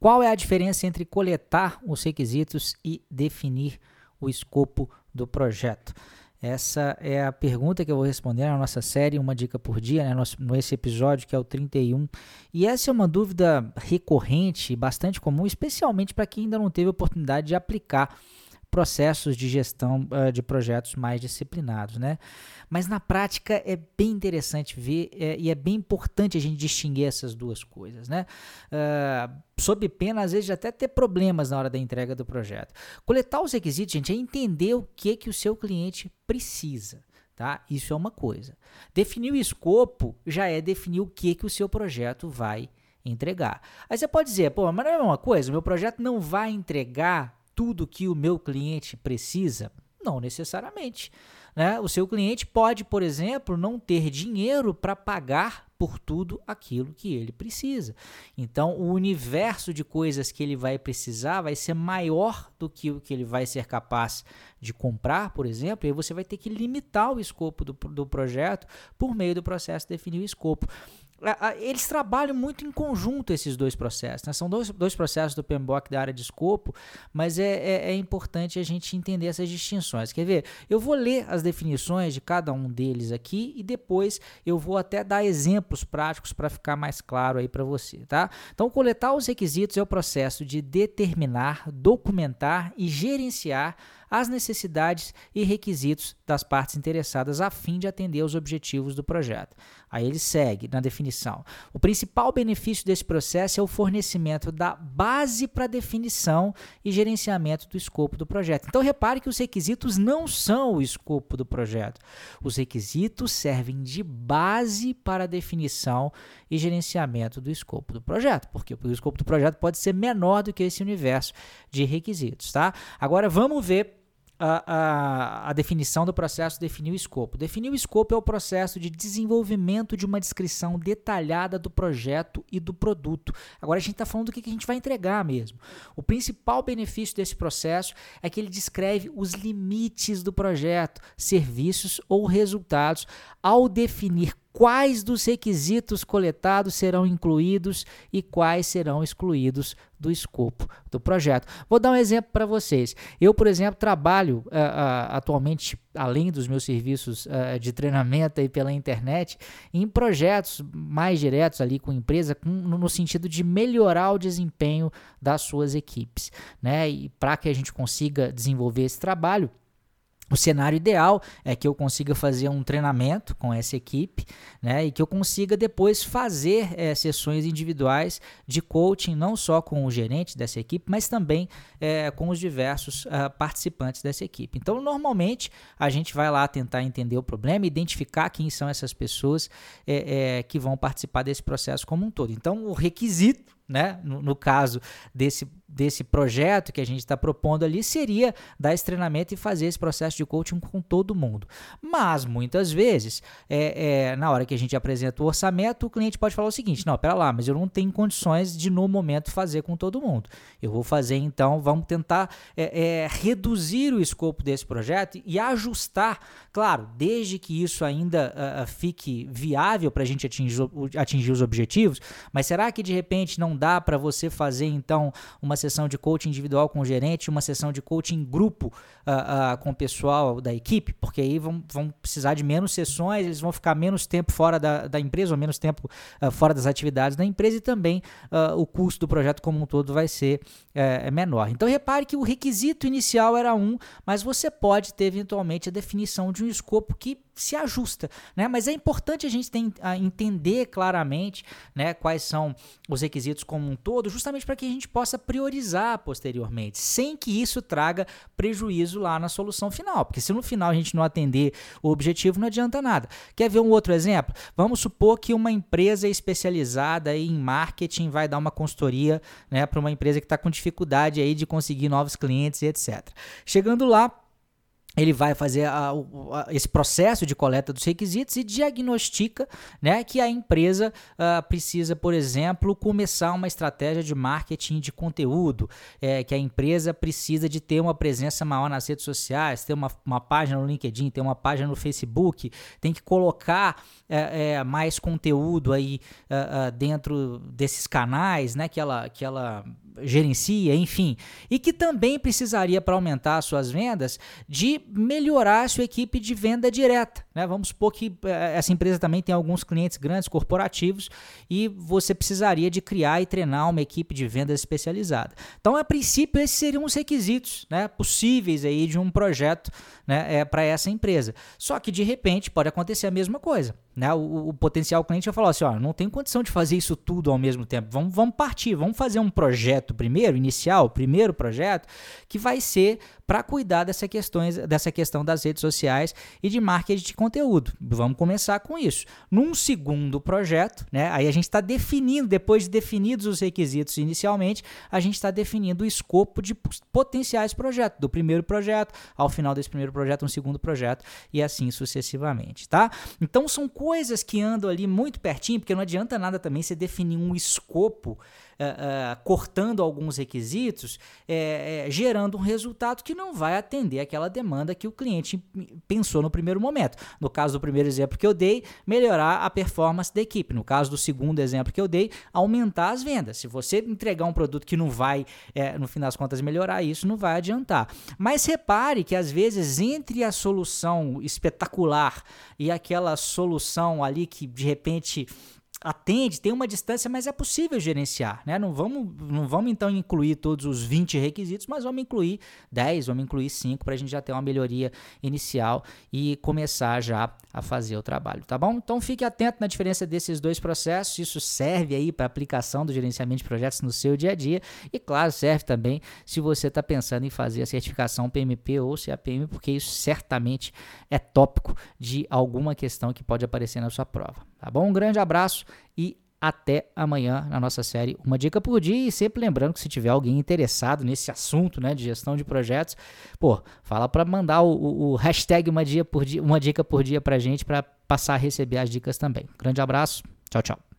Qual é a diferença entre coletar os requisitos e definir o escopo do projeto? Essa é a pergunta que eu vou responder na nossa série Uma Dica por Dia, né, nesse episódio que é o 31. E essa é uma dúvida recorrente bastante comum, especialmente para quem ainda não teve oportunidade de aplicar processos de gestão uh, de projetos mais disciplinados, né? Mas na prática é bem interessante ver é, e é bem importante a gente distinguir essas duas coisas, né? Uh, sob pena, às vezes, de até ter problemas na hora da entrega do projeto. Coletar os requisitos, gente, é entender o que, que o seu cliente precisa. Tá? Isso é uma coisa. Definir o escopo já é definir o que, que o seu projeto vai entregar. Aí você pode dizer, pô, mas não é uma coisa, meu projeto não vai entregar tudo que o meu cliente precisa? Não necessariamente. Né? O seu cliente pode, por exemplo, não ter dinheiro para pagar por tudo aquilo que ele precisa. Então, o universo de coisas que ele vai precisar vai ser maior do que o que ele vai ser capaz de comprar, por exemplo, e você vai ter que limitar o escopo do, do projeto por meio do processo de definir o escopo eles trabalham muito em conjunto esses dois processos. Né? São dois, dois processos do PMBOK da área de escopo, mas é, é, é, importante a gente entender essas distinções. Quer ver? Eu vou ler as definições de cada um deles aqui e depois eu vou até dar exemplos práticos para ficar mais claro aí para você. Tá? Então, coletar os requisitos é o processo de determinar, documentar e gerenciar as necessidades e requisitos das partes interessadas a fim de atender aos objetivos do projeto. Aí ele segue na definição. O principal benefício desse processo é o fornecimento da base para definição e gerenciamento do escopo do projeto. Então repare que os requisitos não são o escopo do projeto. Os requisitos servem de base para definição e gerenciamento do escopo do projeto. Porque o escopo do projeto pode ser menor do que esse universo de requisitos, tá? Agora vamos ver a, a, a, definição do processo definir o escopo. Definir o escopo é o processo de desenvolvimento de uma descrição detalhada do projeto e do produto. Agora a gente está falando do que, que a gente vai entregar mesmo. O principal benefício desse processo é que ele descreve os limites do projeto, serviços ou resultados ao definir quais dos requisitos coletados serão incluídos e quais serão excluídos do escopo do projeto. Vou dar um exemplo para vocês. Eu, por exemplo, trabalho uh, uh, atualmente, além dos meus serviços uh, de treinamento aí pela internet, em projetos mais diretos ali com a empresa, com, no sentido de melhorar o desempenho das suas equipes. Né? E para que a gente consiga desenvolver esse trabalho, o cenário ideal é que eu consiga fazer um treinamento com essa equipe né, e que eu consiga depois fazer é, sessões individuais de coaching, não só com o gerente dessa equipe, mas também é, com os diversos uh, participantes dessa equipe. Então, normalmente, a gente vai lá tentar entender o problema, identificar quem são essas pessoas é, que vão participar desse processo como um todo. Então, o requisito né, no, no, caso desse, desse projeto que a gente está propondo ali, seria dar esse treinamento e fazer esse processo de coaching com todo mundo. Mas, muitas vezes, é, é, na hora que a gente apresenta o orçamento, o cliente pode falar o seguinte: não, pera lá, mas eu não tenho condições de, no momento, fazer com todo mundo. Eu vou fazer, então, vamos tentar é, é reduzir o escopo desse projeto e ajustar, claro, desde que isso ainda uh, fique viável para a gente atingir, atingir os objetivos, mas será que de repente não dá para você fazer então uma sessão de coaching individual com o gerente, uma sessão de coaching grupo uh, uh, com o pessoal da equipe, porque aí vão, vão precisar de menos sessões, eles vão ficar menos tempo fora da, da empresa ou menos tempo fora das atividades da empresa e também o custo do projeto como um todo vai ser é, menor. Então repare que o requisito inicial era um, mas você pode ter eventualmente a definição de um escopo que se ajusta, né? Mas é importante a gente a entender claramente, né, quais são os requisitos como um todo, justamente para que a gente possa priorizar posteriormente, sem que isso traga prejuízo lá na solução final, porque se no final a gente não atender o objetivo, não adianta nada. Quer ver um outro exemplo? Vamos supor que uma empresa especializada em marketing vai dar uma consultoria, né, para uma empresa que está com dificuldade aí de conseguir novos clientes e etc. Chegando lá, ele vai fazer a, a, esse processo de coleta dos requisitos e diagnostica né, que a empresa uh, precisa, por exemplo, começar uma estratégia de marketing de conteúdo, é, que a empresa precisa de ter uma presença maior nas redes sociais, ter uma, uma página no LinkedIn, ter uma página no Facebook, tem que colocar é, é, mais conteúdo aí uh, uh, dentro desses canais né, que, ela, que ela gerencia, enfim, e que também precisaria para aumentar suas vendas de melhorar sua equipe de venda direta. Né? Vamos supor que eh, essa empresa também tem alguns clientes grandes corporativos e você precisaria de criar e treinar uma equipe de vendas especializada. Então, a princípio, esses seriam os requisitos né, possíveis aí de um projeto né, é, para essa empresa. Só que de repente pode acontecer a mesma coisa. Né? O, o, potencial cliente vai falar assim: ó, não tem condição de fazer isso tudo ao mesmo tempo. Vamos, vamos partir, vamos fazer um projeto primeiro, inicial, primeiro projeto, que vai ser para cuidar dessa, questões, dessa questão das redes sociais e de marketing de conteúdo. Vamos começar com isso. Num segundo projeto, né, aí a gente está definindo, depois de definidos os requisitos inicialmente, a gente está definindo o escopo de potenciais projetos, do primeiro projeto, ao final desse primeiro projeto, um segundo projeto e assim sucessivamente, tá? Então são coisas que andam ali muito pertinho, porque não adianta nada também você definir um escopo uh, cortando alguns requisitos, é, gerando um resultado que não vai atender aquela demanda que o cliente pensou no primeiro momento. No caso do primeiro exemplo que eu dei, melhorar a performance da equipe. No caso do segundo exemplo que eu dei, aumentar as vendas. Se você entregar um produto que não vai, é, no fim das contas, melhorar isso, não vai adiantar. Mas repare que às vezes entre a solução espetacular e aquela solução ali que de repente atende, tem uma distância, mas é possível gerenciar, né? Não vamos, não vamos então incluir todos os 20 requisitos, mas vamos incluir 10, vamos incluir 5 para a gente já ter uma melhoria inicial e começar já a fazer o trabalho, tá bom? Então fique atento na diferença desses dois processos, isso serve aí para aplicação do gerenciamento de projetos no seu dia a dia e claro, serve também se você está pensando em fazer a certificação PMP ou CAPM, porque isso certamente é tópico de alguma questão que pode aparecer na sua prova. Tá bom? Um grande abraço e até amanhã na nossa série Uma Dica por Dia. E sempre lembrando que se tiver alguém interessado nesse assunto né, de gestão de projetos, pô, fala para mandar o, o, hashtag uma, dia por dia, uma Dica por Dia para gente para passar a receber as dicas também. Grande abraço, tchau, tchau.